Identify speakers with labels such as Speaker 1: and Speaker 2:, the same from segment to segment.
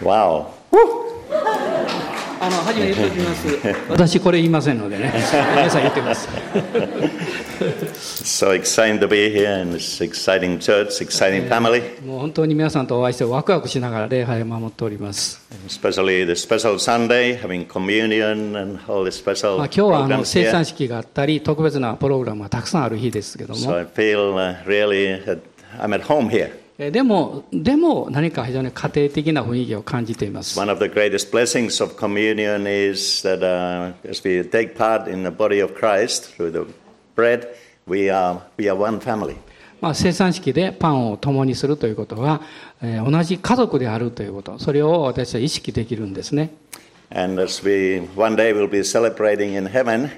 Speaker 1: Wow.
Speaker 2: あの初めに言っておきます私これ言いませんのでね皆さん言ってください
Speaker 1: So exciting to be here in this exciting church, exciting family,
Speaker 2: もう本当に皆さんとお会いしてワクワクしながら礼拝を守っております、
Speaker 1: especially the special Sunday, having communion and all the special
Speaker 2: まあ、今日はあの生産
Speaker 1: here.
Speaker 2: 式があったり特別なプログラムがたくさんある日ですけど
Speaker 1: So
Speaker 2: も
Speaker 1: I feel uh, really I'm at home here.
Speaker 2: えでもでも何か非常に家庭的な雰囲気を感じています
Speaker 1: One of the greatest blessings of communion is that uh, as we take part in the body of Christ through the bread, we are, we are one family.
Speaker 2: まあ、生産式でパンを共にするということは、えー同じ家族であるということそれを私は意識できるんですね
Speaker 1: And as we one day will be celebrating in heaven,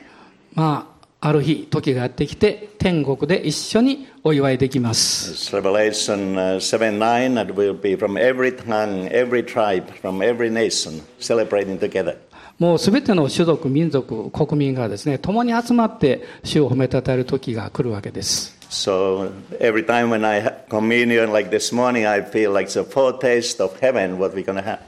Speaker 2: まあある日時がやってきて天国で一緒にお祝いできます
Speaker 1: Revelation uh, 7 9, that will be from every tongue, every tribe, from every nation, celebrating together.
Speaker 2: もうすべての種族民族国民がですね共に集まって主を褒めたたえる時が来るわけです
Speaker 1: So every time when I have communion like this morning, I feel like it's a foretaste of heaven, what we're going to have.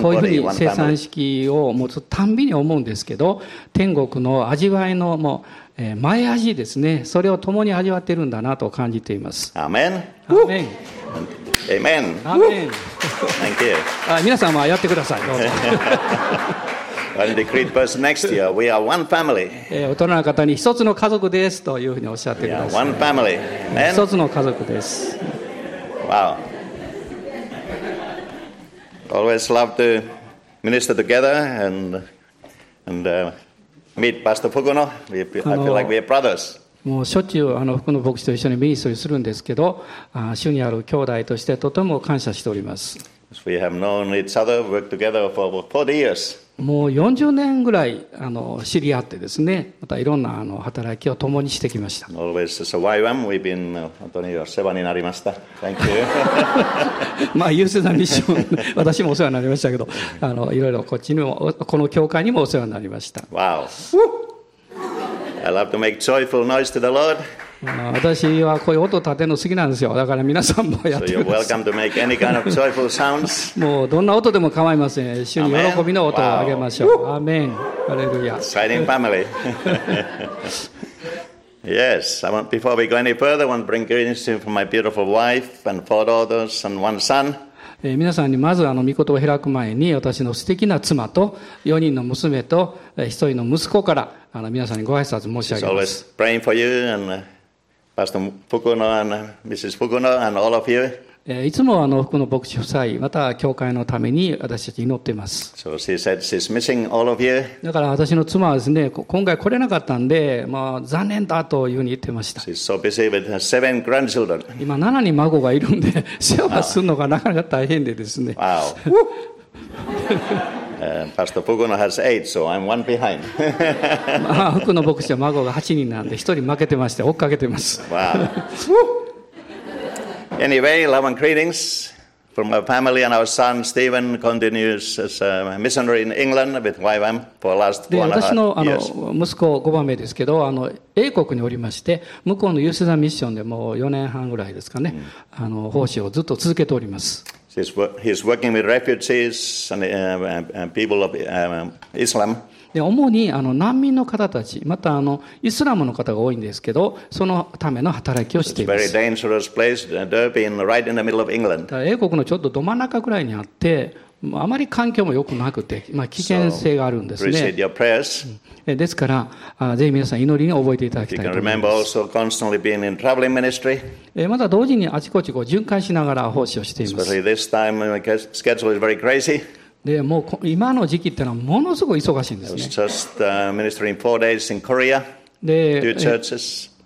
Speaker 2: こういうふうに生産.式を持つたんびに思うんですけど天国の味わいのもう、前味ですね、それを共に味わっているんだなと感じています。皆さやってください。大人の方に一つの家族ですというふうにおっしゃって。一つの家族です。
Speaker 1: Meet Pastor Fukuno. We, I feel like we are brothers.
Speaker 2: もうしょっちゅうあの福の牧師と一緒にミニストリーするんですけどあ主にある兄弟としてとても感謝しております
Speaker 1: We have known each other, worked together for about 40 years.
Speaker 2: もう40年ぐらいあの知り合ってですねまたいろんなあの働きを共にしてきました
Speaker 1: Always as a YWAM, we've been, uh, 本当にお世話になりました。Thank you.
Speaker 2: まあ優勢なミッション私もお世話になりましたけどあのいろいろこっちにもこの教会にもお世話になりました
Speaker 1: wow. I love to make joyful noise to the Lord.
Speaker 2: まあ私はこういう音立てるの好きなんですよだから皆さんもやってください.もうどんな音でも構いません主に喜びの音をあげましょうアーメンハレルヤ
Speaker 1: Exciting family. yes, I want, before we go any further, I want to bring greetings to from my beautiful wife and four daughters and one son.
Speaker 2: えー皆さんにまずあの御言を開く前に私の素敵な妻と4人の娘とえー1人の息子からあの皆さんにご挨拶申し上げますいつもあの福の牧師夫妻、また教会のために私たち祈ってます。だから私の妻はですね、今回来れなかったんで、まあ、残念だというふうに言ってました。今7人孫がいるんで、世話するのがなかなか大変でですね。
Speaker 1: Uh, Pastor Fukuno has eight, so I'm one behind.
Speaker 2: まあ福の牧師は孫が8人なんで1人負けてまして追っかけてます
Speaker 1: wow. anyway, love and greetings from our family and our son Stephen continues as a missionary in England with YWAM for the last
Speaker 2: で
Speaker 1: four and a
Speaker 2: 私のあ
Speaker 1: half years.
Speaker 2: の息子5番目ですけどあの英国におりまして向こうのユースザミッションでもう4年半ぐらいですかね、あの奉仕をずっと続けております
Speaker 1: He's, work, he's working with refugees and people of Islam.
Speaker 2: で主にあの難民の方たち、またあのイスラムの方が多いんですけど、そのための働きをしています。英国のちょっとど真ん中くらいにあって、あまり環境もよくなくて、まあ、危険性があるんですね。ですから、ぜひ皆さん、祈りに覚えていただきたいと思います。まだ同時にあちこちこう巡回しながら奉仕をしています。でもう今の時期っていうのは、ものすごい忙しいんですね。で、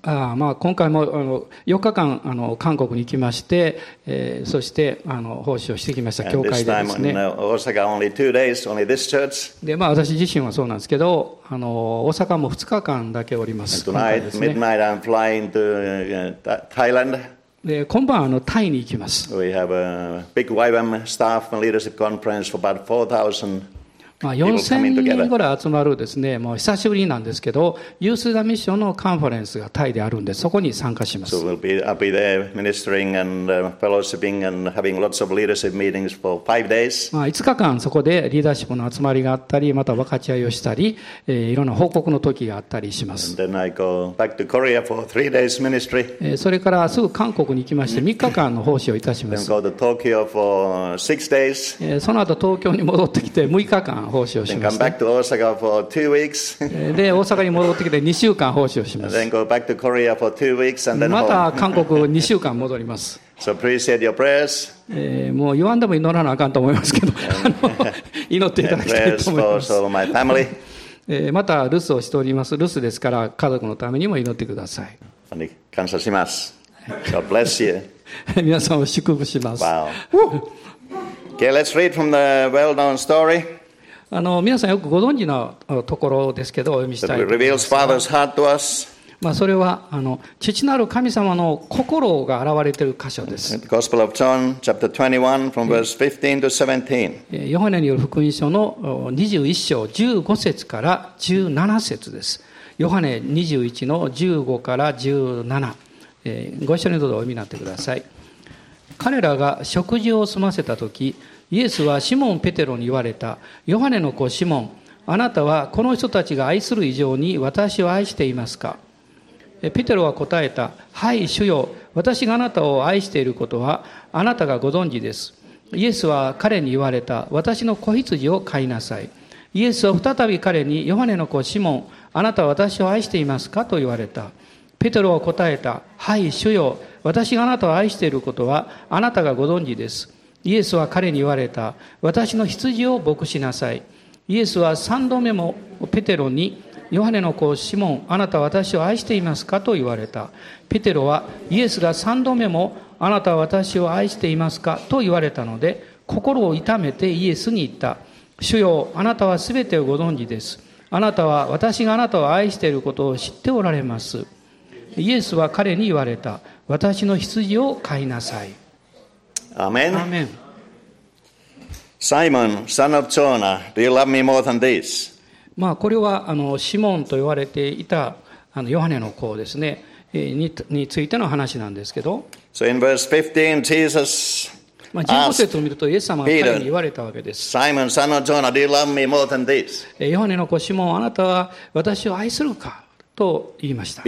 Speaker 2: あまあ今回もあの4日間あの韓国に行きまして、えーそしてあの奉仕をしてきました教会でですね。
Speaker 1: uh.
Speaker 2: でまあ私自身はそうなんですけどあの大阪も2日間だけおります。今回
Speaker 1: tonight,
Speaker 2: ですね
Speaker 1: midnight, I'm flying to uh, Th- Thailand.
Speaker 2: で今晩あのタイに行きます。
Speaker 1: We have a big YWAM staff and leadership conference for about 4,000
Speaker 2: まあ、4000人ぐらい集まるですね、もう久しぶりなんですけど、ユースダミッションのカンファレンスがタイであるんで、そこに参加します。まあ、5日間そこでリーダーシップの集まりがあったり、また分かち合いをしたり、えー、いろんな報告の時があったりします。それからすぐ韓国に行きまして、3日間の奉仕をいたします。then その後東京に戻ってきて、6日間。奉仕をしまし。で、大阪に戻ってきて2週間奉仕をします
Speaker 1: た。
Speaker 2: また韓国2週間戻ります。
Speaker 1: So、
Speaker 2: え、もう言わんでも祈らなあかんと思いますけど、祈っていただきたいと思います。ええ、また留守をしております。留守ですから、家族のためにも祈ってください。
Speaker 1: 感謝します。
Speaker 2: 皆さんを祝福します。
Speaker 1: OK, let's read from the well-known story.
Speaker 2: あの皆さんよくご存知のあところですけどお読みしたいまあ、それはあの父なる神様の心が現れている箇所です。
Speaker 1: The Gospel of John, chapter 21, from verse 15 to 17.
Speaker 2: えーヨハネによる福音書のお21章15節から17節です。ヨハネ21の15から17。えーご一緒にどうぞお読みになってください。彼らが食事を済ませた時イエスはシモン・ペテロに言われた。ヨハネの子シモンあなたはこの人たちが愛する以上に私を愛していますか？ペテロは答えた。はい主よ。私があなたを愛していることはあなたがご存知です。イエスは彼に言われた。私の子羊を飼いなさい。イエスは再び彼にヨハネの子シモンあなたは私を愛していますか？と言われた。ペテロは答えた。はい主よ。私があなたを愛していることはあなたがご存知です。イエスは彼に言われた。私の羊を牧しなさい。イエスは三度目もペテロにヨハネの子シモンあなたは私を愛していますかと言われた。ペテロはイエスが三度目もあなたは私を愛していますかと言われたので心を痛めてイエスに言った。主よあなたは全てをご存知です。あなたは私があなたを愛していることを知っておられます。イエスは彼に言われた。私の羊を飼いなさい。
Speaker 1: Amen.
Speaker 2: まあこれはあのシモンと言われていたあのヨハネの子ですねに,についての話なんですけど。
Speaker 1: 15, Jesus
Speaker 2: まあ、15節を見ると、イエス様が彼に言われたわけです。ヨハネの子、シモン、あなたは私を愛するかと言いました。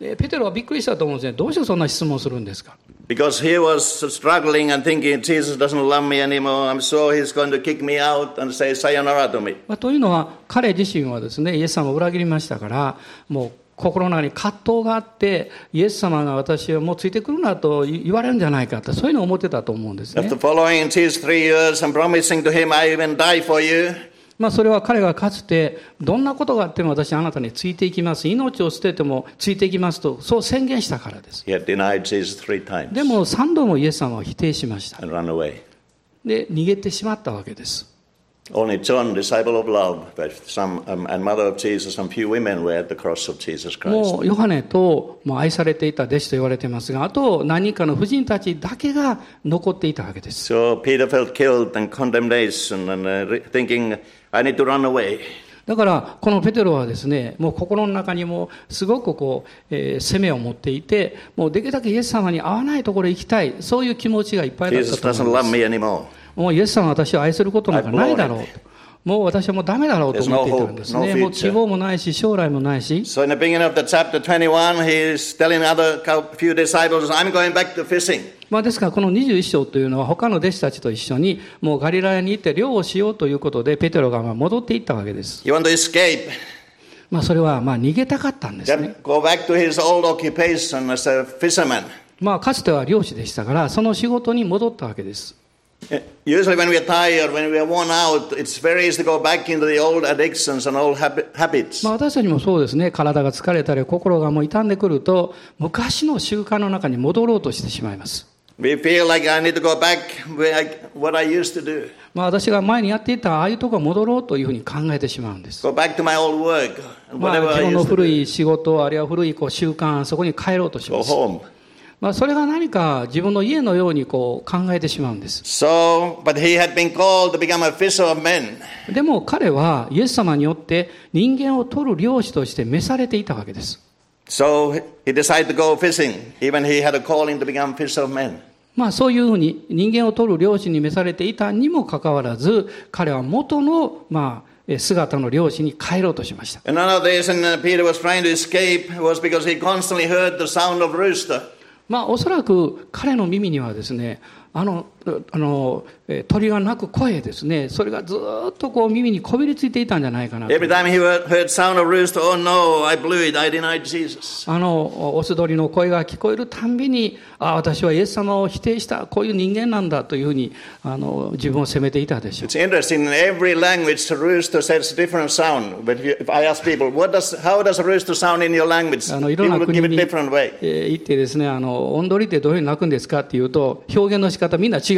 Speaker 2: でペテロはびっくりしたと思うんですね。どうしてそんな質問するんですか
Speaker 1: Because he was struggling and thinking, Jesus doesn't love me anymore. I'm sure he's going to kick me out and say sayonara to me.
Speaker 2: まあ、というのは彼自身はですねイエス様を裏切りましたからもう心の中に葛藤があってイエス様が私をもうついてくるなと言われるんじゃないかとそういうのを思ってたと思うんですね
Speaker 1: After。following Jesus three years and promising to him, I even die for you,
Speaker 2: まあ、それは彼がかつてどんなことがあっても私あなたについていきます。命を捨ててもついていきますとそう宣言したからです。でも3度もイエス様は否定しました.で逃げてしまったわけです
Speaker 1: Only John, disciple of love, but some, um, and mother of Jesus, and few women were at the cross of Jesus Christ.
Speaker 2: もうヨハネともう愛されていた弟子と言われていますがあと何人かの婦人たちだけが残っていたわけです
Speaker 1: So Peter felt guilt and condemnation and uh, thinking, I need to run away.
Speaker 2: だからこのペテロはですねもう心の中にもすごくこう、えー責めを持っていてもうできるだけイエス様に会わないところへ行きたいそういう気持ちがいっぱいだったと思います.もうイエス様は私を愛することなんかないだろうと。もう私はもうダメだろうと思っていたんですね。もう希望もないし将来もないし
Speaker 1: So in the beginning of the chapter 21, he's telling other cou- few disciples, I'm going back to fishing.
Speaker 2: まあ、ですからこの21章というのは他の弟子たちと一緒にもうガリラヤに行って漁をしようということでペテロがまあ戻っていったわけです、
Speaker 1: He wanted to escape,
Speaker 2: まあ、それはまあ逃げたかったんですね。
Speaker 1: Go back to his old occupation as a fisherman.
Speaker 2: まあかつては漁師でしたからその仕事に戻ったわけです。
Speaker 1: Uh, Usually when we're tired, when we're worn out, it's very easy to go back into the old addictions and old habi- habits.
Speaker 2: まあ私たちもそうですね体が疲れたり心がもう傷んでくると昔の習慣の中に戻ろうとしてしまいます
Speaker 1: We feel like I need to go back where I, what I used to do.
Speaker 2: まあ私が前にやっていたああいうところに戻ろうというふうに考えてしまうんです
Speaker 1: Go back to my old work and
Speaker 2: まあ
Speaker 1: whatever
Speaker 2: 自分の古.い仕事あるいは古いこう習慣そこに帰ろうとし
Speaker 1: Go
Speaker 2: ます
Speaker 1: home.
Speaker 2: まあ、それが何か自分の家のようにこう考えてしまうんです。でも彼はイエス様によって人間を取る漁師として召されていたわけです。まあそういうふうに人間を取る漁師に召されていたにもかかわらず彼は元のまあ姿の漁師に帰ろうとしました。まあおそらく彼の耳にはですね、あの、あの鳥が鳴く声ですね、それがずっとこう耳にこびりついていたんじゃないかなと。オス鳥の声が聞こえるたんびに、あ、私はイエス様を否定した、こういう人間なんだというふうにあの自分を責めていたでしょう。いってですね、オンドリってどういうふうに鳴くんですかっていうと、表現の仕方みんな違う。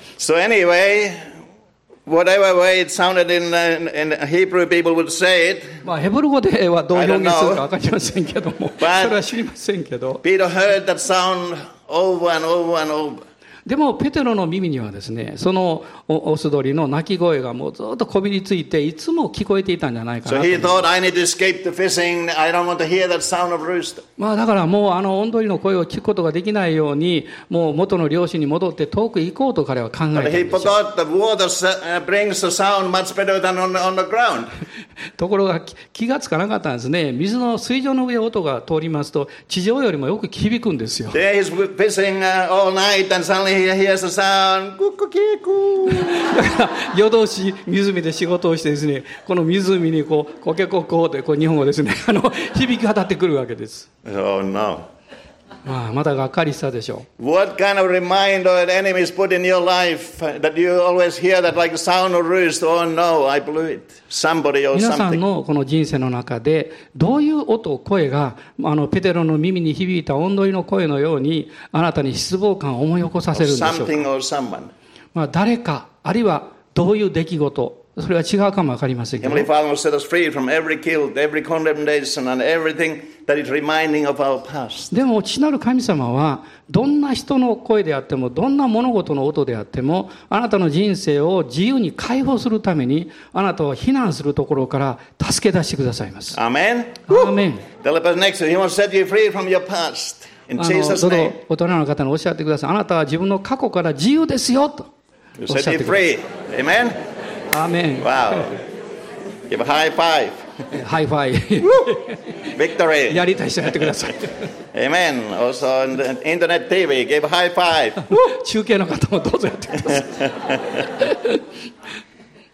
Speaker 1: So anyway, whatever way it sounded in, uh, in Hebrew, people would say it.
Speaker 2: まあ、ヘブル語ではどう
Speaker 1: I
Speaker 2: 表
Speaker 1: don't
Speaker 2: 現する
Speaker 1: know.
Speaker 2: か分かりませんけども、そ
Speaker 1: But-
Speaker 2: れは知りませんけど、
Speaker 1: Peter heard that sound over and over and over.
Speaker 2: でも、ペテロの耳にはですね、そのオオス鳥の鳴き声がもうずっとこびりついて、いつも聞こえていたんじゃないか
Speaker 1: So
Speaker 2: なと
Speaker 1: he thought, I need to escape the fishing. I don't want to hear that sound of rooster.
Speaker 2: まあ、だからもうあの音鳥の声を聞くことができないように、もう元の漁師に戻って遠く行こうと彼は考えん
Speaker 1: he
Speaker 2: ですよ ところが気がつかなかったんですね。水の水上の上音が通りますと、地上よりもよく響くんですよ。だから、夜通し湖で仕事をしてです、この湖にこう、コケコッコーって、こう、日本語ですね、あの、響き渡ってくるわけです。まあ、またがっかりしたでしょ
Speaker 1: What kind of reminder the enemy is put in your life uh, that you always hear that like sound of rooster? Oh no, I blew it. Somebody
Speaker 2: う。
Speaker 1: or
Speaker 2: 皆さん
Speaker 1: something.
Speaker 2: のこの人生の中で、どういう音、声が、あの、ペテロの耳に響いた音鳥の声のように、あなたに失望感を思い起こさせるんでしょうか。
Speaker 1: something.
Speaker 2: まあ、誰か、あるいはどういう出来事、それは違うかもわかりませんけど
Speaker 1: Heavenly。Father will set us free from every guilt, every condemnation, and everything that is reminding of our past.
Speaker 2: でも、父なる神様は、どんな人の声であっても、どんな物事の音であっても、あなたの人生を自由に解放するために、あなたを避難するところから助け出してくださいます。
Speaker 1: Amen.
Speaker 2: アーメン。
Speaker 1: Tell the person next to you, He has set you free from your past. In Jesus' name.
Speaker 2: お隣の方におっしゃってください。あなたは自分の過去から自由ですよ、と。おっしゃ
Speaker 1: set
Speaker 2: って
Speaker 1: you
Speaker 2: ください。
Speaker 1: free. Amen.
Speaker 2: アーメン。
Speaker 1: わお。 Give high
Speaker 2: five。High
Speaker 1: five。Victory。
Speaker 2: やりたい人やってください。
Speaker 1: アーメン。おそんでインターネット TV、 give high five。
Speaker 2: 中継の方もどうぞやってください。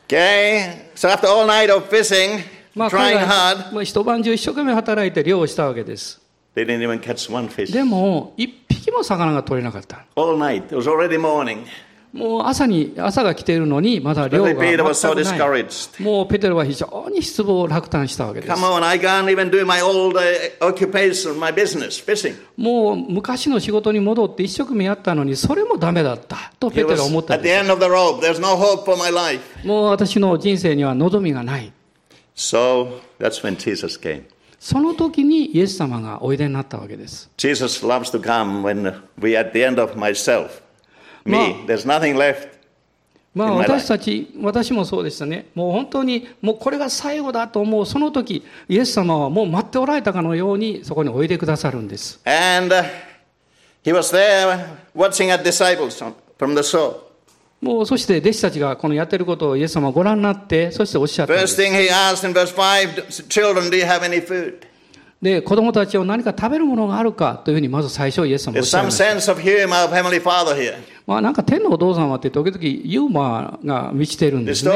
Speaker 1: OK。So after all night of fishing,
Speaker 2: まあ、
Speaker 1: trying hard,
Speaker 2: まあ一晩中一生懸命働いて漁をしたわけです。
Speaker 1: They didn't even catch one fish.
Speaker 2: でも、一匹も魚が取れなかった。
Speaker 1: All night, it was already morning.
Speaker 2: もう朝,に朝が来ているのに、まだ量が全くない。もうペテロは非常に失望、落胆したわけです。もう昔の仕事に戻って一生懸命やったのに、それもだめだったとペテロは思ったんです。もう私の人生には望みがない。その時にイエス様がおいでになったわけです。
Speaker 1: Me, there's nothing left.
Speaker 2: まあ.私たち、私もそうでしたね。もう本当に、もうこれが最後だと思う、その時、イエス様はもう待っておられたかのように、そこにおいでくださるんです。
Speaker 1: And uh, he was there watching at disciples from the shore.
Speaker 2: もうそして弟子たちがこのやってることをイエス様はご覧になって、そしておっしゃったんで
Speaker 1: First
Speaker 2: す。
Speaker 1: thing he asked in verse 5 Children, do you have any food?
Speaker 2: で、子供たちを何か食べるものがあるかというふうにまず最初イエス様はおっしゃいました。まあなんか天のお父様って時々ユーモアが満ちているんですね。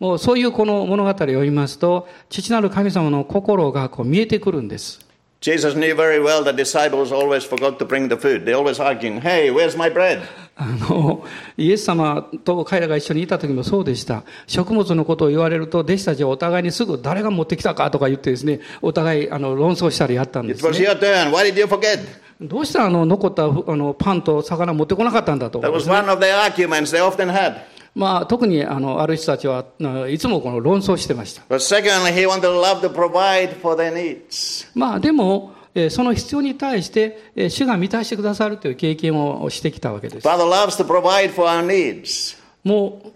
Speaker 2: もうそういうこの物語を読みますと、父なる神様の心がこう見えてくるんです。
Speaker 1: Jesus knew very well the disciples always forgot to bring the food. They always arguing, hey, where's my bread?
Speaker 2: あの、イエス様と彼らが一緒にいた時もそうでした。食物のことを言われると、弟子たちはお互いにすぐ誰が持ってきたかとか言ってですね、お互いあの論争したりやったんで
Speaker 1: It
Speaker 2: す
Speaker 1: was
Speaker 2: ね。
Speaker 1: your turn. Why did you forget?
Speaker 2: どうしてあの残ったあのパンと魚持ってこなかったんだと。
Speaker 1: That was one of the arguments they often had.
Speaker 2: まあ、特にあ,のある人たちはいつもこの論争してました。でも、その必要に対して主が満たしてくださるという経験をしてきたわけです。もう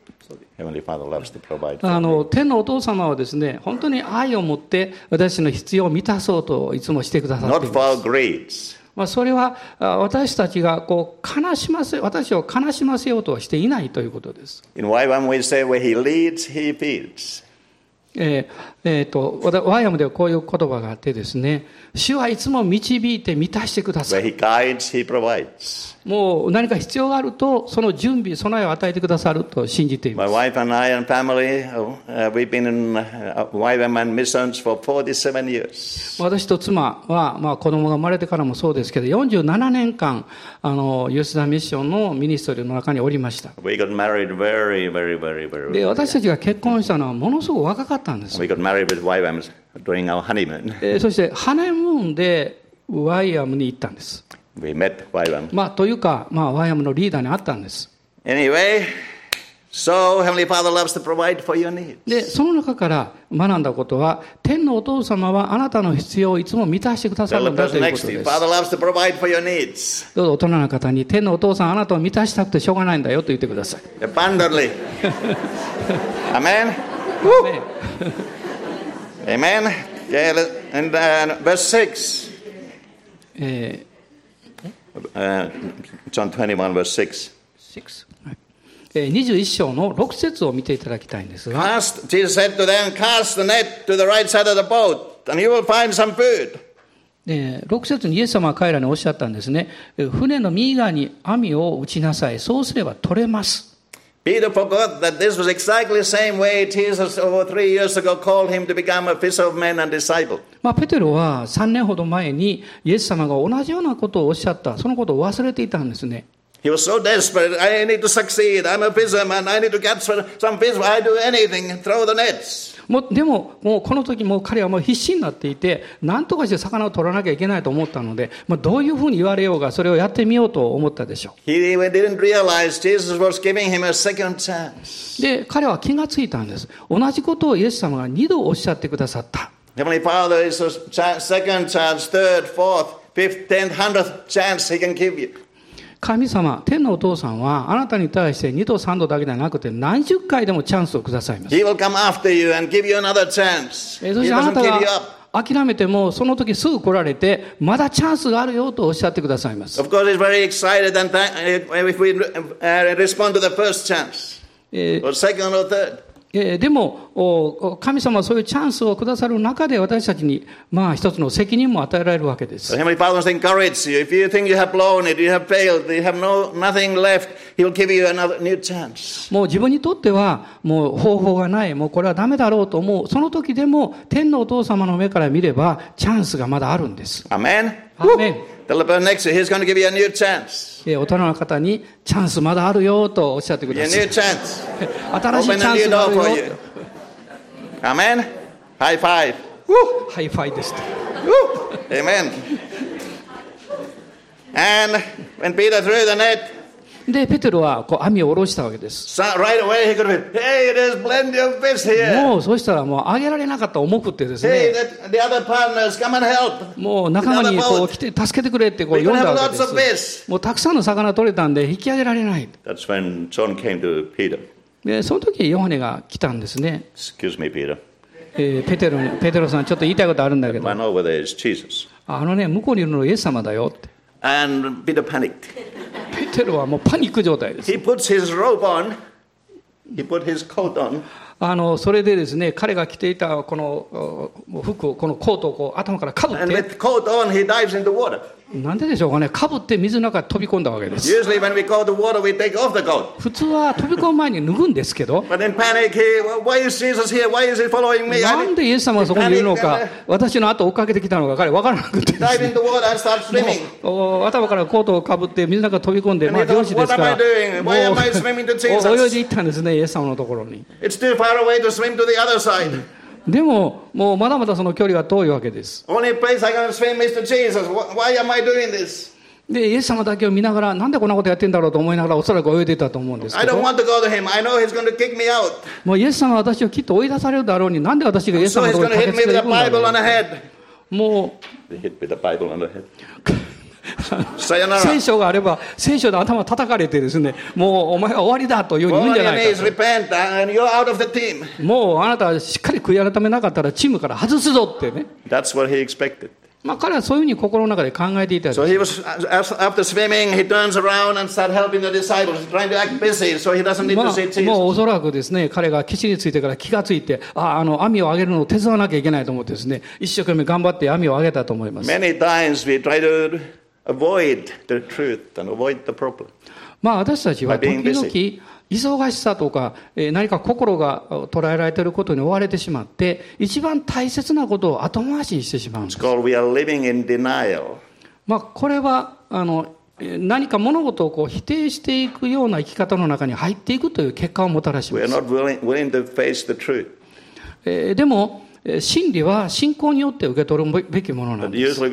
Speaker 2: あの天のお父様はですね本当に愛を持って私の必要を満たそうといつもしてくださっています。まあ、それはあ私たちがこう悲しませ、私を悲しませようとはしていないということです。
Speaker 1: In Y1 we say, where he leads, he feeds.
Speaker 2: えーえーと、ワイアムではこういう言葉があってですね、主はいつも導いて満たしてくださ
Speaker 1: Where
Speaker 2: い。
Speaker 1: he guides, he provides.
Speaker 2: もう何か必要があると、その準備、備えを与えてくださると信じています。私と妻は、まあ、子供が生まれてからもそうですけど、47年間、あの、ユースダミッションのミニストリーの中におりました。で、私たちが結婚したのは、ものすごく若かったんです。
Speaker 1: We
Speaker 2: そして、ハネムーンでワイアムに行ったんです。
Speaker 1: We met
Speaker 2: まあ、というか、まあ、ワイヤムのリーダーに会ったんです。
Speaker 1: Anyway, so、Heavenly Father loves to provide for your needs.
Speaker 2: で、その中から学んだことは、天のお父様はあなたの必要をいつも満たしてくださるんだということです。どうぞ、大人の方に、天のお父さん、あなたを満たしたくてしょうがないんだよと言ってください。
Speaker 1: Abundantly. Amen.
Speaker 2: Amen.
Speaker 1: Amen. Yeah, and、uh, verse 6. 21
Speaker 2: 章の6節を見ていただきたいんですが。
Speaker 1: Them,
Speaker 2: 6節にイエス様は彼らにおっしゃったんですね。船の右側に網を打ちなさい。そうすれば取れます。
Speaker 1: Exactly ago,
Speaker 2: まあ、ペテロは3年ほど前にイエス様が同じようなことをおっしゃった。そのことを忘れていたんですね。
Speaker 1: He was so desperate. I need to succeed. I'm a fisherman. I need to catch some fish. I do anything. Throw the nets.
Speaker 2: もうでも、もうこの時もう彼はもう必死になっていて、何とかして魚を取らなきゃいけないと思ったので、まあ、どういうふうに言われようが、それをやってみようと思ったでしょ.う。で、彼は気がついたんです。同じことをイエス様が2度おっしゃってくださった。神様、天のお父さんは、あなたに対して2度3度だけではなくて、何十回でもチャンスをくださいます。そしてあなた
Speaker 1: は
Speaker 2: 諦めても、その時すぐ来られて、まだチャンスがあるよとおっしゃってくださいます。でも、神様はそういうチャンスをくださる中で私たちに、まあ一つの責任も与えられるわけです。もう自分にとっては、もう方法がない、もうこれはダメだろうと思う。その時でも、天のお父様の目から見れば、チャンスがまだあるんです。
Speaker 1: Next to you, He's going to give you a new chance.
Speaker 2: えー大人の方に、チャンスまだあるよとおっしゃってください。新しいチャンスがあるよ
Speaker 1: you. Amen. High five.
Speaker 2: ハイファイですと。
Speaker 1: Amen. And when Peter threw the net,
Speaker 2: で、ペテロはこう網を下ろしたわけです。もうそうしたら、もう上げられなかった、重くてですね。もう仲間にこう来助けてくれってこう呼んです。もうたくさんの魚取れたんで、引き上げられない。でその時、ヨハネが来たんですね。ええ、ペ,テロペテロさん、ちょっと言いたいことあるんだけど。あのね、向こうにいるのはイエス様だよって。テロはもうパニック状態です。あのそれでですね彼が着ていたこの服このコートこう頭からかぶ。なんででしょうかね、かぶって水の中飛び込んだわけです。普通は飛び込む前に脱ぐんですけど、なんでイエス様がそこにいるのか、私の後追っかけてきたのか、彼、分からなくて、頭からコートをかぶって水の中飛び込んで、まあ、漁師ですから、泳いでいったんですね、イエス様のところに。でも、もうまだまだその距離は遠いわけです。で、イエス様だけを見ながら、なんでこんなことやってんだろうと思いながら、おそらく泳いでたと思うんですけ。もうイエス様は私をきっと追い出されるだろうに、なんで私がイエス様のところに駆けんだろ う。さ
Speaker 1: よ。
Speaker 2: 聖書があれば、聖書で頭叩かれてですね、もうお前は終わりだというふうに言うんじゃないか。もうあなたはしっかり悔い改めなかったらチームから外すぞってね。彼はそういうふうに心の中で考えていたもうそらくですね、彼が岸についてから気がついて、あ,あの、網を上げるのを手伝わなきゃいけないと思ってですね、一生懸命頑張って網を上げたと思います。
Speaker 1: Avoid the truth and avoid the problem.
Speaker 2: まあ私たちは時々.忙しさとか、えー何か心が捉えられていることに追われてしまって、一番大切なことを後回しにしてしまうんです。まあこれは、あの、えー何か物事をこう否定していくような生き方の中に入っていくという結果をもたらします。えーでも、えー真理は信仰によって受け取るべきものなんです。で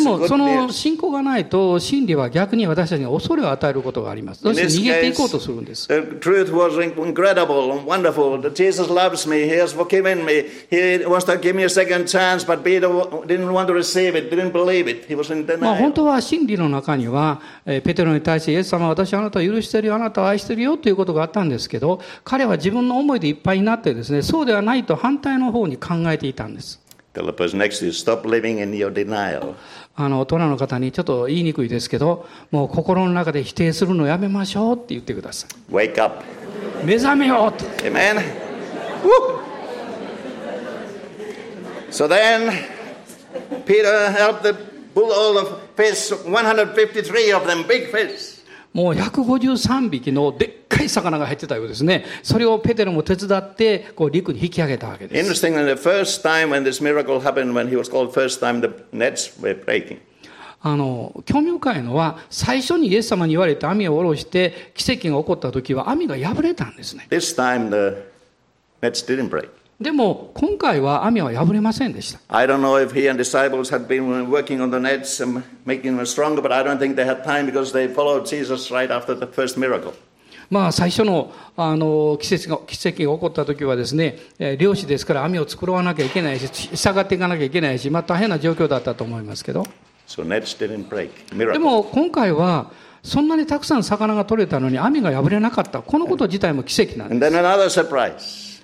Speaker 2: も、その.信仰がないと、真理は逆に私たちに恐れを与えることがあります。そして逃げていこうとするんです。
Speaker 1: truth was incredible and wonderful. Jesus loves me. He has forgiven me. He wants to give me a second chance, but Peter didn't want to receive it, didn't believe it. He was in
Speaker 2: まあ、本
Speaker 1: denial.
Speaker 2: 当は真理の中には、えーペテロに対して、イエス様は私はあなたを許してるよ、あなたを愛してるよということがあったんですけど、彼は自分の思いでいっぱいになってですね、そうではないと反対のほうに考えていたんです。
Speaker 1: ト
Speaker 2: ラの方にちょっと言いにくいですけど、もう心の中で否定するのやめましょうって言ってください。目覚めようと。
Speaker 1: Amen. So then, Peter helped the bull all of fish, 153 of them, big fish.
Speaker 2: もう153匹のでっかい魚が入ってたようですね。それをペテロも手伝って、こう陸に引き上げたわけです。興味深いのは、最初にイエス様に言われて網を下ろして、奇跡が起こった時は網が破れたんですね。でも今回は網は破れませんでした。まあ、最初の,あの奇,跡が奇跡が起こった時はですね、漁師ですから網を作らなきゃいけないし、下がっていかなきゃいけないし、まあ、大変な状況だったと思いますけど。でも今回は、そんなにたくさん魚が取れたのに網が破れなかった、このこと自体も奇跡なんです。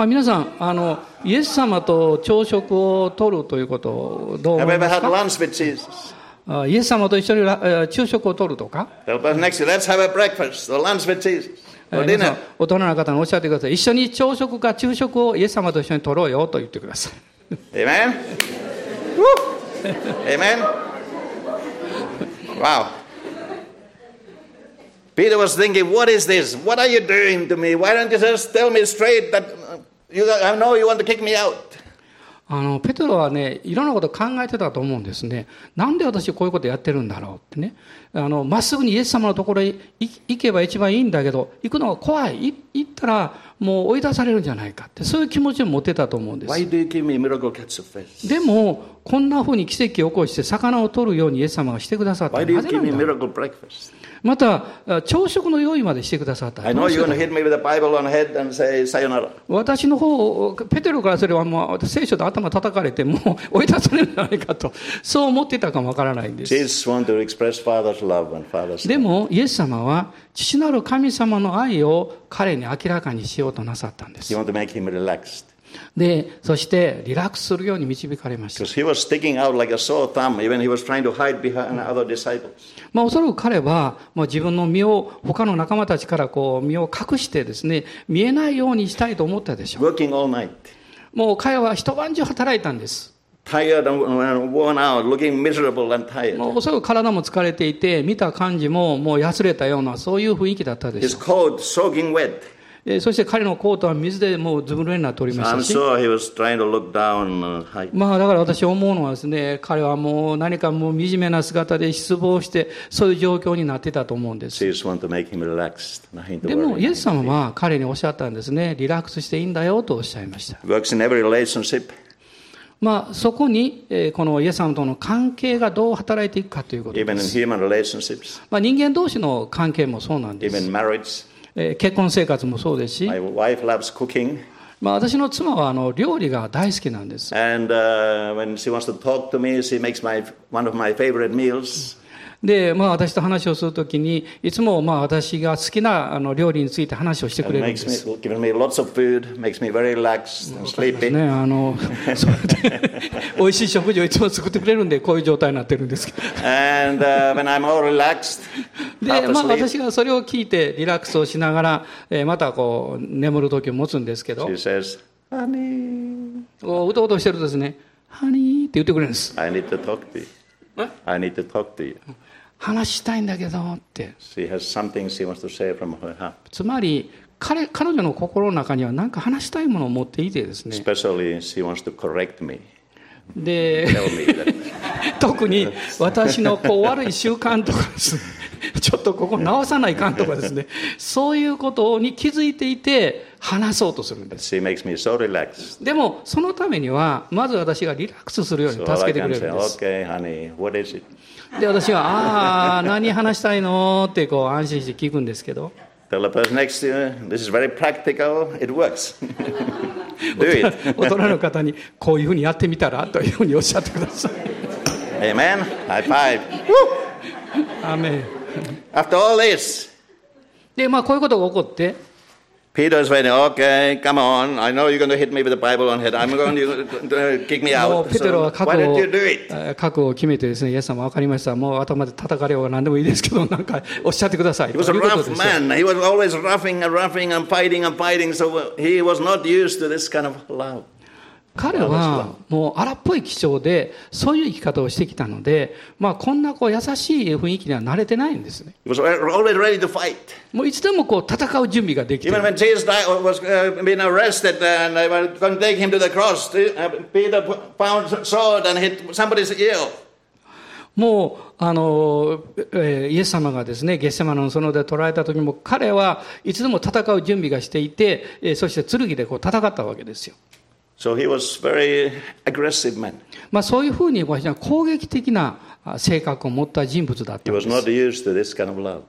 Speaker 2: まあ、皆さんあの、イエス様と朝食をとるということをどう思いますか
Speaker 1: lunch with Jesus?
Speaker 2: あイエス様と一緒に昼食をとるとか、大人の方におっしゃってください。一緒に朝食か昼食をイエス様と一緒にとろうよと言ってください。
Speaker 1: Amen? Woo! Amen? Wow. Peter was thinking, what is this? What are you doing to me? Why don't you just tell me straight that uh, you, I know you want to kick me out?
Speaker 2: あの、ペテロはね、いろんなこと考えてたと思うんですね。なんで私こういうことやってるんだろうってね。あの、まっすぐにイエス様のところへ行行けば一番いいんだけど、行くのが怖い。い行ったらもう追い出されるんじゃないかって、そういう気持ちを持ってたと思うんです。でも、こんな風に奇跡を起こして魚を取るようにイエス様がしてくださったなぜなんだ?また、あ朝食の用意までしてくださった。私の方、ペテロからすれば、もう聖書で頭叩かれて、もう追い出されるんじゃないかと、そう思っていたかもわからないんです。で.も、イエス様は、父なる神様の愛を彼に明らかにしようとなさったんです。で、そして、リラックスするように導かれました。まあ、おそらく彼は、もう自分の身を、他の仲間たちからこう、身を隠してですね、見えないようにしたいと思ったでしょう。もう彼は一晩中働いたんです。もうそぐ体も疲れていて、見た感じももうやすれたような、そういう雰囲気だった。えーそして彼のコートは水でもうずぶ濡れになっておりましたし。まあだから私思うのはですね、彼はもう何かもう惨めな姿で失望して、そういう状況になってたと思うんです。でも.イエス様は彼におっしゃったんですね。リラックスしていいんだよとおっしゃいました。まあそこに、えーこのイエス様との関係がどう働いていくかということです。まあ人間同士の関係もそうなんです。えー結婚生活もそうですし、まあ私の妻はあの料理が大好きなんです。
Speaker 1: and uh, when she wants to talk to me, she makes my one of my favorite meals.
Speaker 2: で、まあ私と話をするときに、いつもまあ私が好きなあの料理について話をしてくれるんです。
Speaker 1: me, gives me lots of food, makes me very relaxed and sleepy.
Speaker 2: ね、あの、それで、美味しい食事をいつも作ってくれるんで、こういう状態になってるんですけど。
Speaker 1: And uh, when I'm all relaxed,
Speaker 2: で、まあ私がそれを聞いてリラックスをしながら、えーまたこう、眠る時を持つんですけど
Speaker 1: she、says, Honey,
Speaker 2: こううとうとしてるとですね、ハニーって言ってくれるんです。
Speaker 1: I need to talk to you. I need to talk to you.
Speaker 2: 話したいんだけどって。つまり彼,彼女の心の中には何か話したいものを持っていてですね。で、特に私のこう悪い習慣とかですね。ちょっとここ直さないかんとかですね、そういうことに気づいていて話そうとするんです。
Speaker 1: she makes me so relaxed.
Speaker 2: でも、そのためには、まず私がリラックスするように
Speaker 1: So
Speaker 2: 助けてくれ
Speaker 1: say,
Speaker 2: るんです。
Speaker 1: okay, honey, what is it?
Speaker 2: で、私は、ああ、何話したいの？ってこう安心して聞くんですけど、
Speaker 1: Tell the person next to you, this is very practical, it works. Do it.
Speaker 2: 大人の方にこういうふうにやってみたら？というふうにおっしゃってください。
Speaker 1: Amen. High five.
Speaker 2: アーメン
Speaker 1: After all this,
Speaker 2: で、まあ、こういうことが起こって、
Speaker 1: Peter's waiting, okay, come on. I know you're going to hit me with the Bible on head. I'm going to uh, kick me
Speaker 2: もう
Speaker 1: out.
Speaker 2: ペテロ
Speaker 1: So
Speaker 2: は覚
Speaker 1: why
Speaker 2: 悟を
Speaker 1: don't you do it?
Speaker 2: えー覚悟を決めてですね、イエス様分かりました。もう頭で叩かれようが何でもいいですけど、なんかおっしゃってください。
Speaker 1: He was a
Speaker 2: ということ
Speaker 1: rough
Speaker 2: ですよ
Speaker 1: man. He was always roughing and roughing and fighting and fighting. So he was not used to this kind of love.
Speaker 2: 彼はもう荒っぽい気象でそういう生き方をしてきたので、ま、こんなこう優しい雰囲気には慣れてないんですね。もういつでもこう戦う準備ができる。もうあの、え、イエス様がですね、ゲッセマのそ園で捕らえた時も、彼はいつでも戦う準備がしていて、え、そして剣でこう戦ったわけですよ。
Speaker 1: So he was very aggressive man.
Speaker 2: まあそういうふうにこう非常に攻撃的なあ性格を持った人物だったんです。
Speaker 1: not used to this kind of love.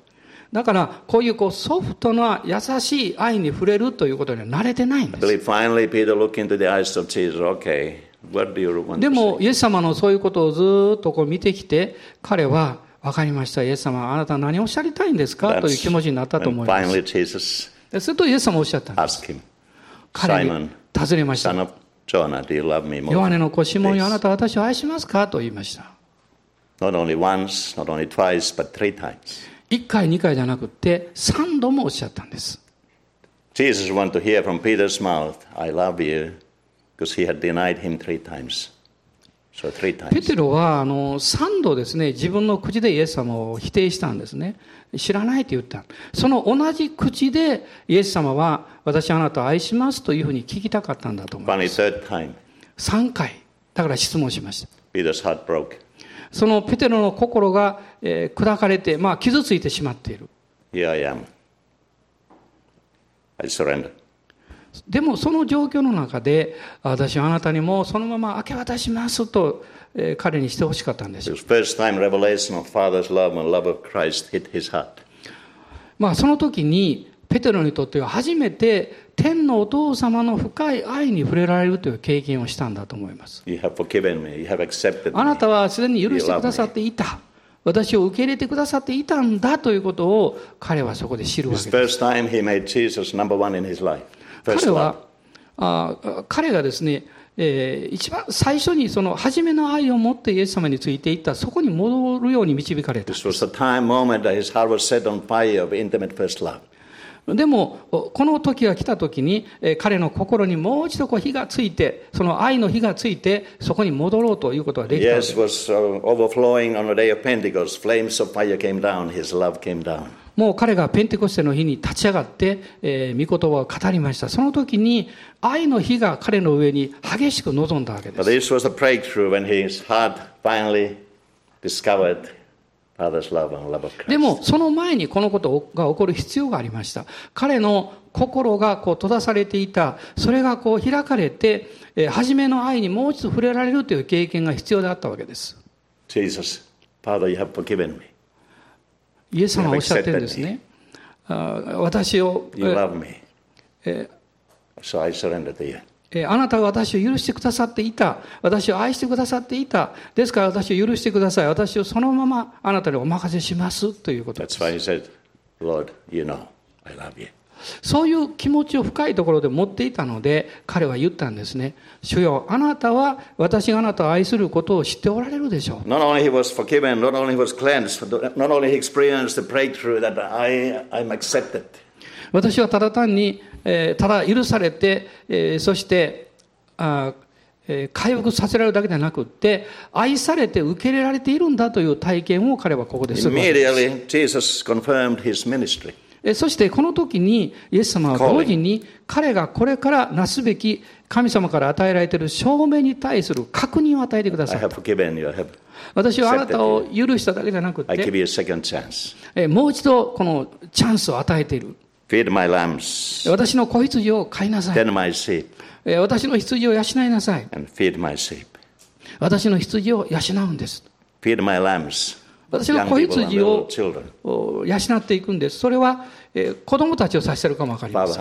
Speaker 2: だから、こういうこうソフトな優しい愛に触れるということには慣れてないんです。
Speaker 1: believe finally Peter looked into the eyes of Jesus. Okay, what do you want
Speaker 2: でも?イエス様のそういうことをずーっとこう見てきて、彼は、わかりました、イエス様、あなたは何をおっしゃりたいんですか？という気持ちになったと思います。するとイエス様おっしゃったんです。彼に尋ねました。
Speaker 1: Jonah, do you love me more?
Speaker 2: ヨハネの子シモンよ、あ
Speaker 1: this?"
Speaker 2: なたは私を愛しますかと言いました。
Speaker 1: Not only once, not only twice, but three times.
Speaker 2: 1回、2回じゃなくって、3度もおっしゃったんです。
Speaker 1: Jesus wanted to hear from Peter's mouth, I love you, because he had denied him three times.
Speaker 2: ペ.テロはあの3度ですね、自分の口でイエス様を否定したんですね。知らないと言った。その同じ口でイエス様は、私はあなたを愛しますというふうに聞きたかったんだと思います。
Speaker 1: third time,
Speaker 2: 3回。だから質問しました。そのペテロの心が、えー砕かれて、まあ傷ついてしまっている。
Speaker 1: Here I am. I surrender.
Speaker 2: でもその状況の中で、私はあなたにもそのまま明け渡しますと、えー彼にしてほしかったんです.まあその時に、ペテロにとっては初めて天のお父様の深い愛に触れられるという経験をしたんだと思います。あな.たはすでに許してくださっていた。私を受け入れてくださっていたんだということを彼はそこで知るわけです。彼はあ彼がですね、えー、一番最初にその初めの愛を持ってイエス様についていったそこに戻るように導かれた。でもこの時が来た時に、えー、彼の心にもう一度こう火がついてその愛の火がついてそこに戻ろうということができた。もう彼がペンテコステの日に立ち上がって、えー御言葉を語りました。その時に愛の火が彼の上に激しく臨んだわけです。
Speaker 1: This was the breakthrough when his heart finally discovered Father's love and love of Christ.
Speaker 2: でもその前にこのことが起こる必要がありました。彼の心がこう閉ざされていた。それがこう開かれて、えー初めの愛にもう一度触れられるという経験が必要であったわけです。
Speaker 1: Jesus, Father, you have forgiven me.
Speaker 2: イエス様はおっしゃってるんですね私を、えあなたが私を許してくださっていた。私を愛してくださっていた。ですから私を許してください。私をそのままあなたにお任せしますということで
Speaker 1: That's
Speaker 2: す。
Speaker 1: why he said, Lord, you know I love you.
Speaker 2: そういう気持ちを深いところで持っていたので、彼は言ったんですね。主よ、あなたは私があなたを愛することを知っておられるでしょう。
Speaker 1: Not only he was forgiven, not only he was cleansed, not only he experienced the breakthrough that I, I'm accepted.
Speaker 2: 私はただ単に、えーただ許されて、えーそして、あ回復させられるだけではなくって、愛されて受け入れられているんだという体験を彼はここでするわけです。そしてこの時にイエス様は同時に彼がこれからなすべき神様から与えられている証明に対する確認を与えてください私はあなたを許しただけじゃなくて、もう一度このチャンスを与えている。私の子羊を飼いなさい。私の羊を養いなさい。私の羊を養うんです。私
Speaker 1: は
Speaker 2: 子羊を養っていくんです。それは、えー、子供たちを指してるかもわかりませす。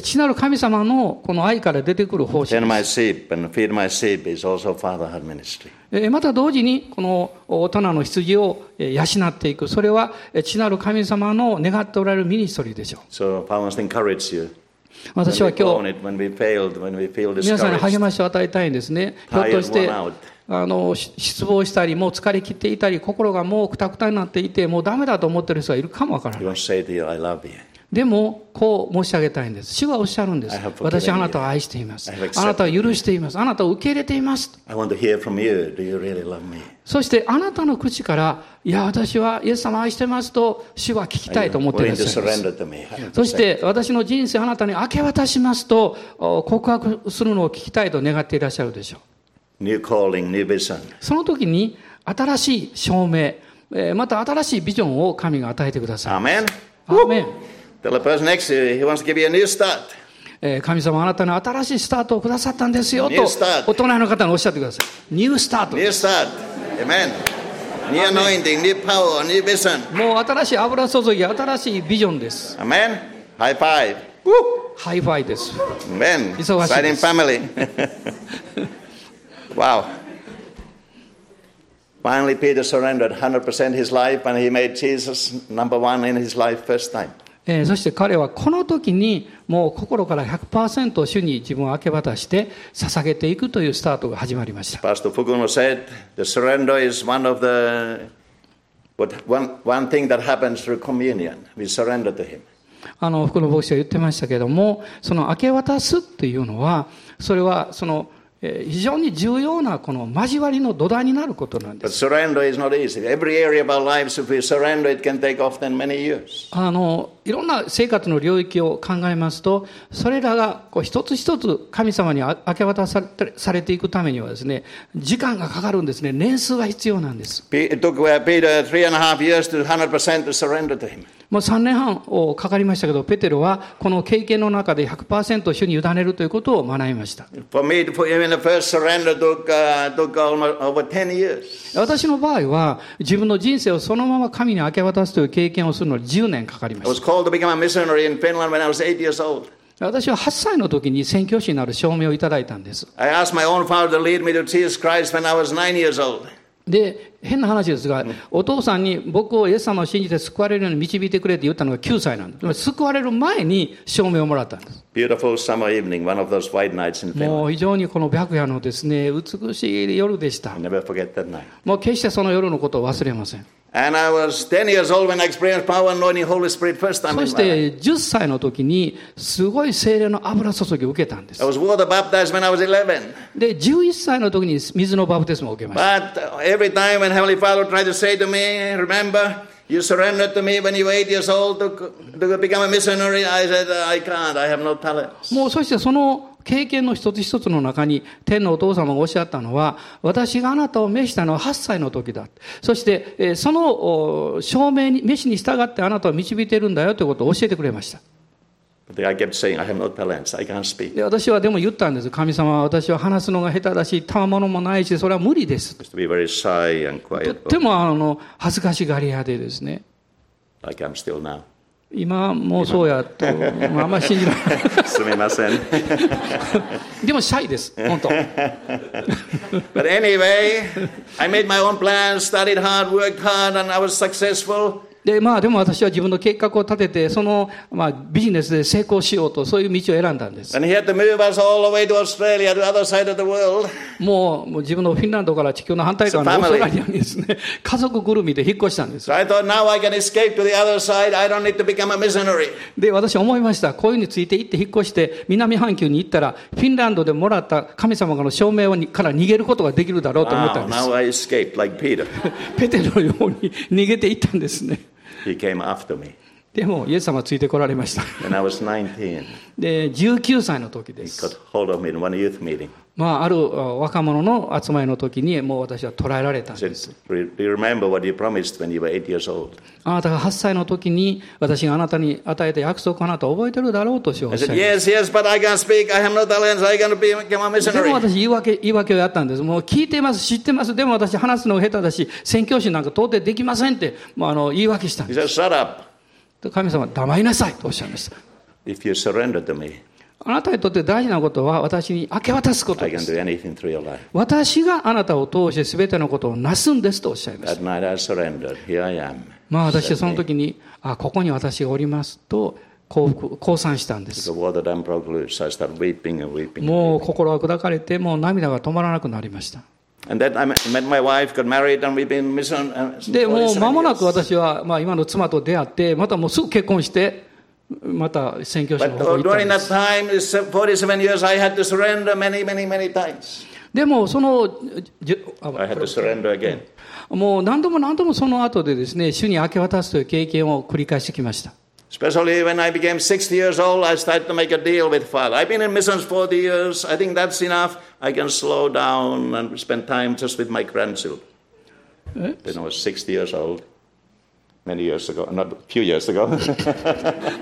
Speaker 2: 父なる神様のこの愛から出てくる方針です。また同時に、この大人の羊を養っていく。それは、父なる神様の願っておられるミニストリーでしょう。私は今日、皆さんに励ましを与えたいんですね。ひょっとして、あのし失望したりもう疲れ切っていたり心がもうくたくたになっていてもうダメだと思っている人がいるかもわからない.でもこう申し上げたいんです主はおっしゃるんです私はあなたを愛していますあなたを許していますあなたを受け入れています?そしてあなたの口からいや私はイエス様を愛してますと主は聞きたいと思っていらっしゃいます?そして私の人生あなたに明け渡しますとお告白するのを聞きたいと願っていらっしゃるでしょう。その時に新しい証明、また新しいビジョンを神が与えてください。
Speaker 1: Amen.
Speaker 2: Amen.
Speaker 1: Tell the person next
Speaker 2: 神様あなたの新しいスタートをくださったんですよお隣の方おっしゃってください。
Speaker 1: New start。
Speaker 2: もう新しい油注ぎ、新しいビジョンです。
Speaker 1: High five。
Speaker 2: です。
Speaker 1: wow. Finally, Peter surrendered 100% his life and he made Jesus number one in his life first time.
Speaker 2: えーそして彼はこの時にもう心から100%主に自分を明け渡して捧げていくというスタートが始まりました。
Speaker 1: Pastor Fukuno said the surrender is one of the what, one, one thing that happens through communion. We surrender to him.
Speaker 2: あの福野牧師は言ってましたけどもその明け渡すっていうのはそれはそのえー非常に重要なこの交わりの土台になることなんです。いろんな生活の領域を考えますと、それらが一つ一つ神様に明け渡され,ていくためにはですね、時間がかかるんですね、年数が必要なんです。もう3年半かかりましたけど、ペテロはこの経験の中で100%主に委ねるということを学びました。私の場合は自分の人生をそのまま神に明け渡すという経験をするのに10年かかりました。私は8歳の時に宣教師になる証明をいただいたんです。で、変な話ですが、お父さんに僕をイエス様を信じて救われるように導いてくれって言ったのが9歳なんです。救われる前に証明をもらったんです。
Speaker 1: Beautiful summer evening, one of those white nights in Finland.
Speaker 2: もう非常にこの白夜のですね、美しい夜でした
Speaker 1: never forget that night.
Speaker 2: もう決してその夜のことを忘れません。
Speaker 1: And I was 10 years old when I experienced power and anointing Holy Spirit first time
Speaker 2: そ
Speaker 1: in
Speaker 2: し
Speaker 1: my life.
Speaker 2: て10歳の時にすごい精霊の油注ぎを受けたんです
Speaker 1: I。was water baptized when I was 11.
Speaker 2: で、11歳の時に水のバプテスマを受けました。
Speaker 1: But uh, every time when Heavenly Father tried to say to me, remember, you surrendered to me when you were eight years old to, to become a missionary, I said, I can't, I have no talents.
Speaker 2: もうそしてその 経験の一つ一つの中に天のお父様がおっしゃったのは私があなたを召したのは8歳の時だ。そしてえーそのお証明に召しに従ってあなたを導いているんだよということを教えてくれました。
Speaker 1: But I kept saying, I have no talents, I can't speak.
Speaker 2: で私はでも言ったんです。神様は私は話すのが下手だし賜物もないしそれは無理です。
Speaker 1: I used to be very shy and
Speaker 2: とってもあの恥ずかしがり屋でですね。
Speaker 1: Like I'm still now.
Speaker 2: 今もうそうやと、まあ、あんまり信じられない
Speaker 1: すみません。
Speaker 2: でもシャイです本当
Speaker 1: But anyway, I made my own plans, studied hard, worked hard, and I was successful.
Speaker 2: でまあでも私は自分の計画を立ててその、まあ、ビジネスで成功しようとそういう道を選んだんです.もうもう自分のフィンランドから地球の反対側のオース.トラリアにですね 家族ぐるみで引っ越したんです.で私思いましたこういうについて行って引っ越して南半球に行ったらフィンランドでもらった神様からの証明をにから逃げることができるだろうと思った
Speaker 1: Wow,
Speaker 2: んです
Speaker 1: Peter.
Speaker 2: ペテロのように逃げていったんですね
Speaker 1: He came after me.
Speaker 2: でもイエス様はついてこられました
Speaker 1: When I was 19,
Speaker 2: で19歳の時で
Speaker 1: he
Speaker 2: す
Speaker 1: got hold of me in one youth meeting.
Speaker 2: まあ、あるあ若者の集まりの時にもう私は捕らえられたんです?あなたが8歳の時に私があなたに与えた約束をあなたは覚えてるだろうとしおっ
Speaker 1: I
Speaker 2: しゃ
Speaker 1: said,
Speaker 2: いました
Speaker 1: Yes, yes, but I can't speak. I have no talents. I can't be, become a
Speaker 2: でも.私言い訳、言い訳をやったんです。もう聞いてます、知ってます。でも私話すのが下手だし、宣教師なんか到底できませんって、もうあの、言い訳したんです。神様は黙りなさいとおっしゃいました。あなたにとって大事なことは私に明け渡すことです。私があなたを通してすべてのことをなすんですとおっしゃいました。まあ私はその時に、あ、ここに私がおりますと降、降参したんです。もう心は砕かれて、もう涙が止まらなくなりました。で、もう間もなく私は、まあ、今の妻と出会って、またもうすぐ結婚して、また宣教師の方
Speaker 1: uh,
Speaker 2: に行ったんです。
Speaker 1: time, this 47 years, I had to surrender many, many, many times.
Speaker 2: でも、その.もう何度も何度もその後でですね、主に明け渡すという経験を繰り返してきました。
Speaker 1: Especially when I became 60 years old, I started to make a deal with Father. I've been in missions 40 years. I think that's enough. I can slow down and spend time just with my grandchildren.
Speaker 2: Eh?
Speaker 1: Then I was 60 years old, many years ago, not a few years ago.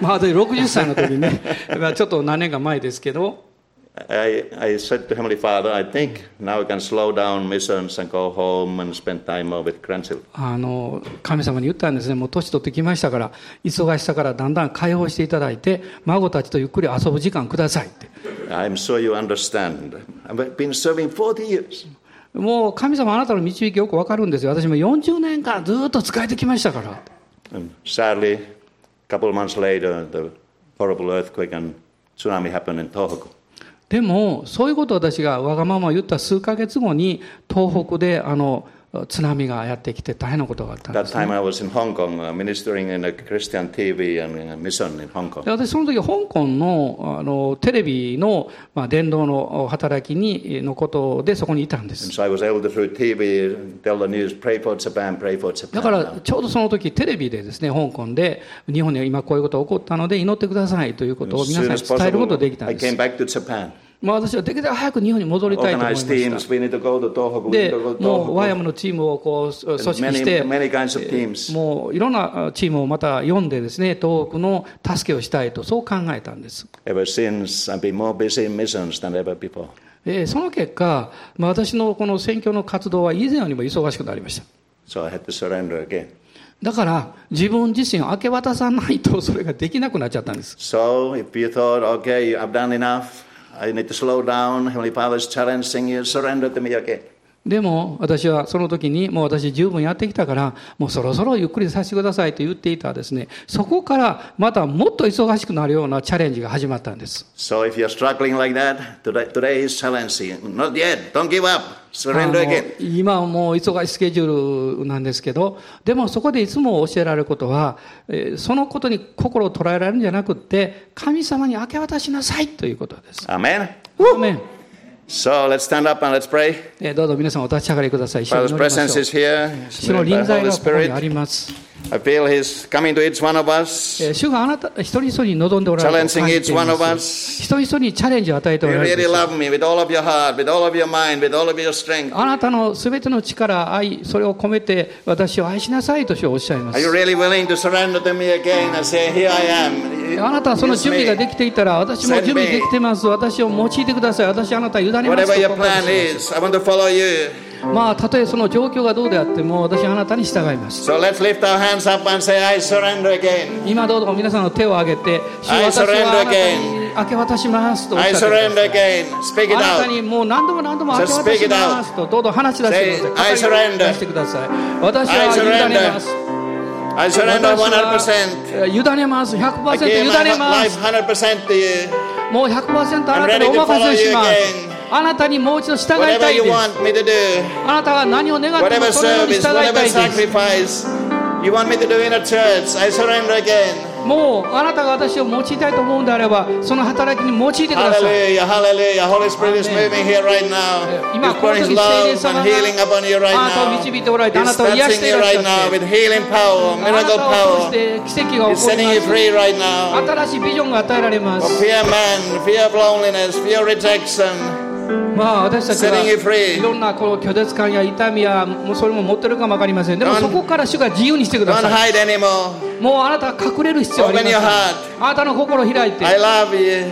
Speaker 2: まあ、私60歳の時にね、まあちょっと何年か前ですけど、
Speaker 1: I, I said to Heavenly Father, I think now I can slow down missions and go home and spend time more with grandchildren.
Speaker 2: あの、神様に言ったんですね、もう年取ってきましたから、忙しさからだんだん解放していただいて、孫たちとゆっくり遊ぶ時間くださいって。
Speaker 1: I'm sure you understand. I've been serving 40 years.
Speaker 2: もう神様あなたの導きよくわかるんですよ。私も40年間ずっと使えてきましたから。でも、そういうことを私がわがまま言った数か月後に東北であの、津波がやってきて大変なことがあったんです、私、その時、香港の,テレビの、まあ、の働きのことでそこにいたんです。だから、ちょうどその時、テレビでですね、香港で、日本には今こういうことが起こったので、祈ってくださいということを皆さんに伝えることができたんです。まあ、私はできるだけ早く日本に戻りたいと思いましたでもう
Speaker 1: 和
Speaker 2: 山のチームをこう組織して、もういろんなチームをまた読んで、ですね東北の助けをしたいと、そう考えたんです。その結果、まあ、私のこの選挙の活動は以前よりも忙しくなりました。だから、自分自身を明け渡さないと、それができなくなっちゃったんです。
Speaker 1: If you thought, okay, I've done enough, I need to slow down, Heavenly Father's challenging you, surrender to me again.
Speaker 2: でも私はその時にもう私十分やってきたからもうそろそろゆっくりさせてくださいと言っていたですねそこからまたもっと忙しくなるようなチャレンジが始まったんです
Speaker 1: So if you're struggling like that, today, today is challenging. Not yet. Don't give up.
Speaker 2: あ
Speaker 1: Surrender
Speaker 2: の
Speaker 1: again.
Speaker 2: 今はもう忙しいスケジュールなんですけどでもそこでいつも教えられることはえーそのことに心を捉えられるんじゃなくって神様に明け渡しなさいということです.アーメン
Speaker 1: So let's stand up and let's pray.
Speaker 2: えーどうぞ皆さんお立ち上がりください一緒に
Speaker 1: Father's
Speaker 2: 祈りましょ
Speaker 1: presence
Speaker 2: う
Speaker 1: is here.
Speaker 2: 主の
Speaker 1: By
Speaker 2: 臨在
Speaker 1: Holy
Speaker 2: がここにあ
Speaker 1: Spirit.
Speaker 2: ります。
Speaker 1: I feel He's coming to each one of us.
Speaker 2: えー主があなた一人一人に望んでおられると
Speaker 1: Challenging
Speaker 2: 感じ
Speaker 1: each
Speaker 2: てい
Speaker 1: one of
Speaker 2: ま
Speaker 1: us.
Speaker 2: す。一人一人にチャレンジを与えてお
Speaker 1: You
Speaker 2: られる
Speaker 1: really
Speaker 2: んです。
Speaker 1: love me with all of your heart, with all of your mind, with all of your strength.
Speaker 2: あなたのすべての力、愛、それを込めて私を愛しなさいと主はおっしゃいま
Speaker 1: Are you
Speaker 2: す。
Speaker 1: really willing to surrender to me again and say, Here I am?
Speaker 2: あなたはその準備が.できていたら、私も準備できてます。私を用いてください。私はあなたを委ねますとまあ、たとえその状況がどうであっても、私はあなたに従います。
Speaker 1: So say.
Speaker 2: 今どうぞ皆さんの手を挙げて、私はあなた.に明け渡しますとおっしゃってくださいあなた.にもう何度も何度も明け渡しますと、どうぞ話し出してください。私は.委ねます。
Speaker 1: I
Speaker 2: 私
Speaker 1: surrender
Speaker 2: は
Speaker 1: 100%.
Speaker 2: 委ねます。
Speaker 1: I
Speaker 2: 100%
Speaker 1: give
Speaker 2: 委
Speaker 1: my
Speaker 2: ねま
Speaker 1: life
Speaker 2: す。
Speaker 1: 100% to you.
Speaker 2: もう100%あなたに
Speaker 1: I'm ready
Speaker 2: お
Speaker 1: to
Speaker 2: 任せしま
Speaker 1: follow you
Speaker 2: す。あなたにもう一度従い
Speaker 1: Whatever
Speaker 2: たい
Speaker 1: you
Speaker 2: です。
Speaker 1: want me to do,
Speaker 2: あなたが何を願っても
Speaker 1: whatever
Speaker 2: そのように
Speaker 1: service,
Speaker 2: 従いた
Speaker 1: whatever
Speaker 2: いです。
Speaker 1: sacrifice you want me to do in a church, I surrender again.
Speaker 2: もうあなたが私を用いたいと思うんであればその働きに用いてください。
Speaker 1: ハ
Speaker 2: レ
Speaker 1: ルヤ、ハレ
Speaker 2: ル
Speaker 1: ヤ、
Speaker 2: ホリ
Speaker 1: ス
Speaker 2: プ
Speaker 1: リ
Speaker 2: ット
Speaker 1: は
Speaker 2: 今、
Speaker 1: right、
Speaker 2: が、
Speaker 1: right、
Speaker 2: たいておられて、あなたを癒して
Speaker 1: お
Speaker 2: られて、
Speaker 1: right、
Speaker 2: あなたが起こ
Speaker 1: る、right、
Speaker 2: 新しいビジョンが与えられます。まあ私たちは.いろんなこの拒絶感や痛みやもうそれも持ってるかも分かりません。でもそこから主が自由にしてください.もうあなたは隠れる必要はありません.あなたの心を開いて.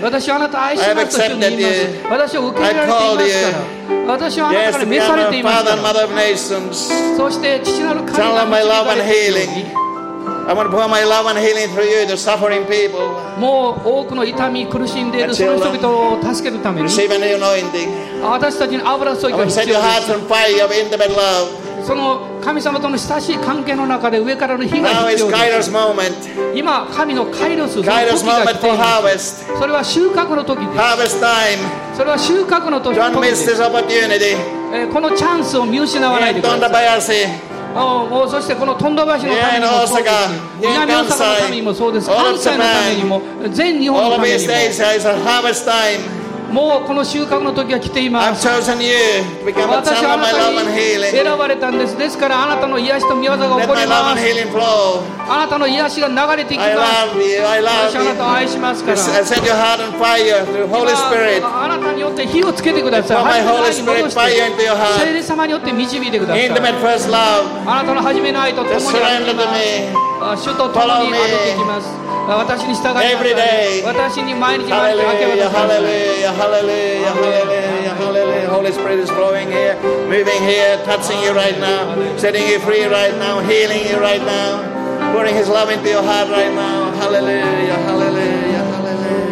Speaker 2: 私はあなたを愛しますと言います。私を受け入れられていますから。私はあなたから召されていますから.そして父なる神が導
Speaker 1: love
Speaker 2: か
Speaker 1: and
Speaker 2: れていもう多くの痛み、苦しんでいるその人々を助けるために。私たちに油
Speaker 1: を
Speaker 2: 注
Speaker 1: い
Speaker 2: で
Speaker 1: いる
Speaker 2: その神様との親しい関係の中で上からの火が必要です。今、神のカイロスの時が来てい
Speaker 1: る
Speaker 2: それは収穫の時です。それは収穫の時です,このチャンスを見失わない
Speaker 1: と
Speaker 2: ください。もうそしてこの富田橋のためにもそうです南大阪のためにもそうです関西のためにも全日本のためにももうこの収穫の時は来ています。私はあなに選ばれたんです。ですからあなたの癒しと見技が起こり。あなたの癒しが流れていき。私はあなたを愛しますから。あなたによって火をつけてください。聖霊様によって導いてください。あなたの初めの愛と共にあ。主と共に歩いていきますあ私に従いなさい
Speaker 1: Every day.
Speaker 2: 私に毎日毎日明け渡
Speaker 1: Hallelujah,
Speaker 2: しなさい
Speaker 1: hallelujah, hallelujah, hallelujah, hallelujah. Holy Spirit is flowing here, moving here, touching you right now, setting you free right now, healing you right now, pouring His love into your heart right now. Hallelujah, hallelujah, hallelujah.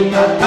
Speaker 2: Maria.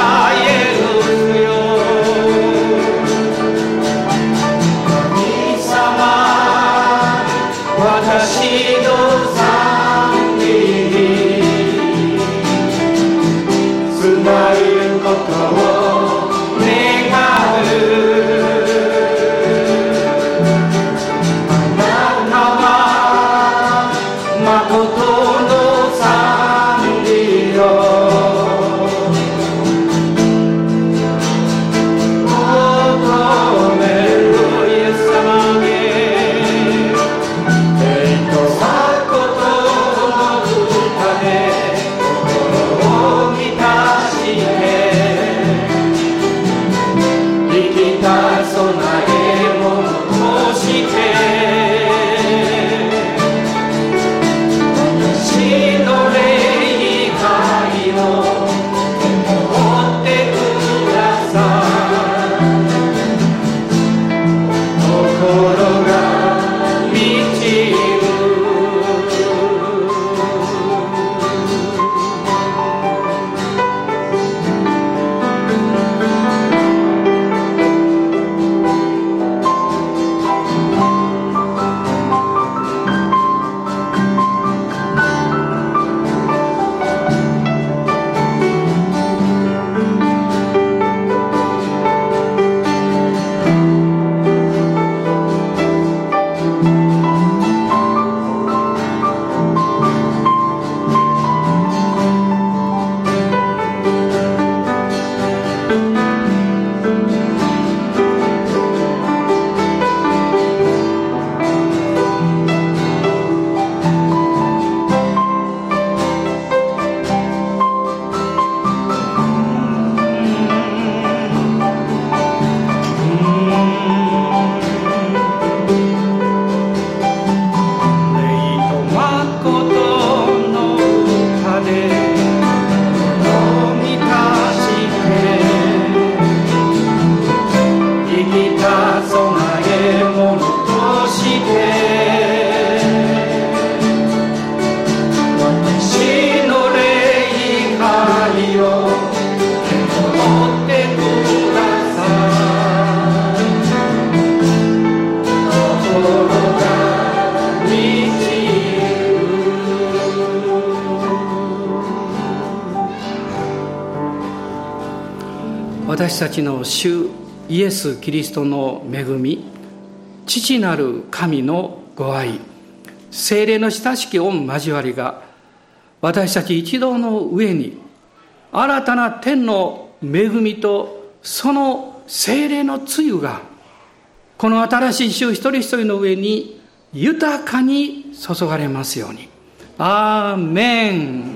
Speaker 2: ちの主イエス・キリストの恵み父なる神のご愛精霊の親しき御交わりが私たち一同の上に新たな天の恵みとその精霊のつゆがこの新しい主一人一人の上に豊かに注がれますように。アーメン